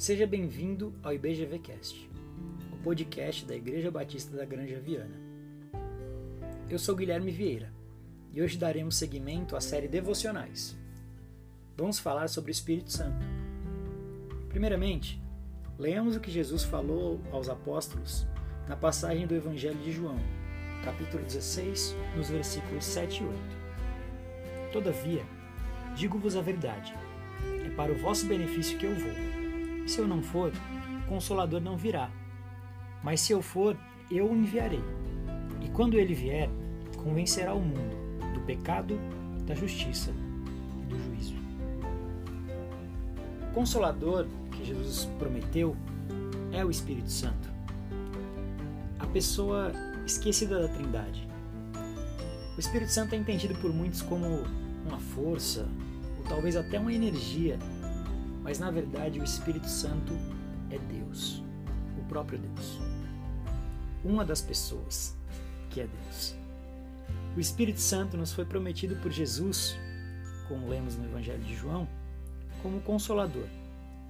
Seja bem-vindo ao IBGVcast, o podcast da Igreja Batista da Granja Viana. Eu sou Guilherme Vieira e hoje daremos seguimento à série Devocionais. Vamos falar sobre o Espírito Santo. Primeiramente, leamos o que Jesus falou aos apóstolos na passagem do Evangelho de João, capítulo 16, nos versículos 7 e 8. Todavia, digo-vos a verdade, é para o vosso benefício que eu vou se eu não for, o Consolador não virá. Mas se eu for, eu o enviarei. E quando ele vier, convencerá o mundo do pecado, da justiça e do juízo. O Consolador que Jesus prometeu é o Espírito Santo. A pessoa esquecida da Trindade. O Espírito Santo é entendido por muitos como uma força, ou talvez até uma energia mas na verdade o Espírito Santo é Deus, o próprio Deus. Uma das pessoas que é Deus. O Espírito Santo nos foi prometido por Jesus, como lemos no Evangelho de João, como consolador,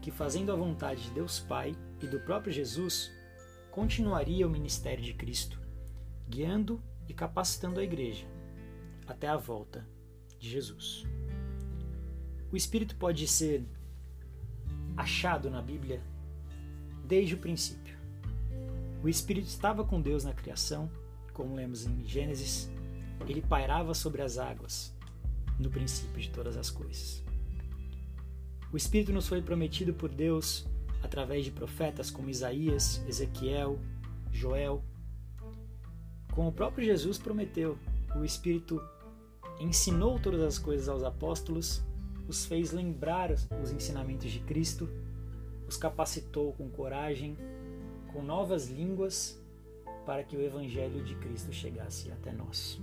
que fazendo a vontade de Deus Pai e do próprio Jesus, continuaria o ministério de Cristo, guiando e capacitando a igreja até a volta de Jesus. O Espírito pode ser achado na Bíblia desde o princípio. O Espírito estava com Deus na criação, como lemos em Gênesis, ele pairava sobre as águas no princípio de todas as coisas. O Espírito nos foi prometido por Deus através de profetas como Isaías, Ezequiel, Joel. Como o próprio Jesus prometeu, o Espírito ensinou todas as coisas aos apóstolos os fez lembrar os ensinamentos de Cristo, os capacitou com coragem, com novas línguas, para que o Evangelho de Cristo chegasse até nós.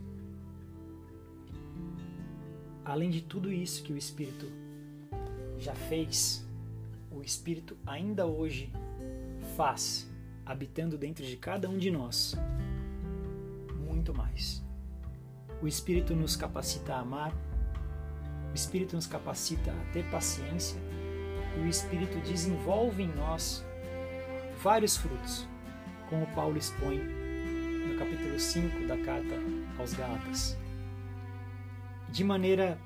Além de tudo isso que o Espírito já fez, o Espírito ainda hoje faz, habitando dentro de cada um de nós, muito mais. O Espírito nos capacita a amar, o Espírito nos capacita a ter paciência e o Espírito desenvolve em nós vários frutos, como Paulo expõe no capítulo 5 da carta aos Gálatas. De maneira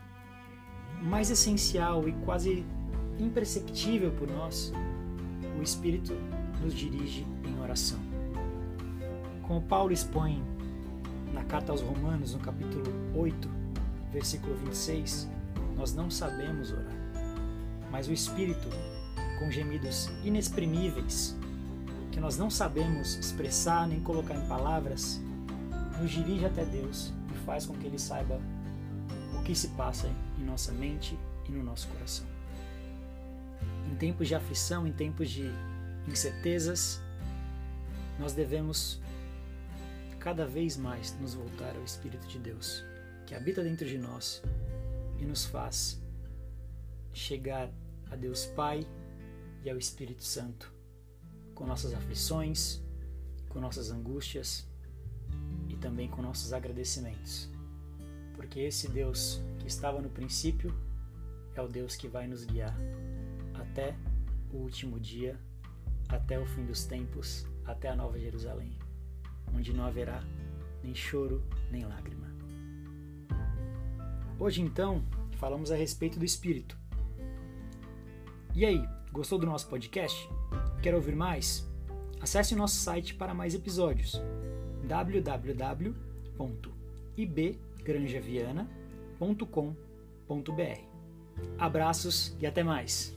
mais essencial e quase imperceptível por nós, o Espírito nos dirige em oração. Como Paulo expõe na carta aos Romanos, no capítulo 8, versículo 26, nós não sabemos orar. Mas o Espírito, com gemidos inexprimíveis, que nós não sabemos expressar nem colocar em palavras, nos dirige até Deus e faz com que Ele saiba o que se passa em nossa mente e no nosso coração. Em tempos de aflição, em tempos de incertezas, nós devemos cada vez mais nos voltar ao Espírito de Deus, que habita dentro de nós e nos faz chegar a Deus Pai e ao Espírito Santo com nossas aflições, com nossas angústias e também com nossos agradecimentos. Porque esse Deus que estava no princípio é o Deus que vai nos guiar até o último dia, até o fim dos tempos, até a Nova Jerusalém, onde não haverá nem choro nem lágrima. Hoje, então, falamos a respeito do espírito. E aí, gostou do nosso podcast? Quer ouvir mais? Acesse o nosso site para mais episódios www.ibgranjaviana.com.br. Abraços e até mais!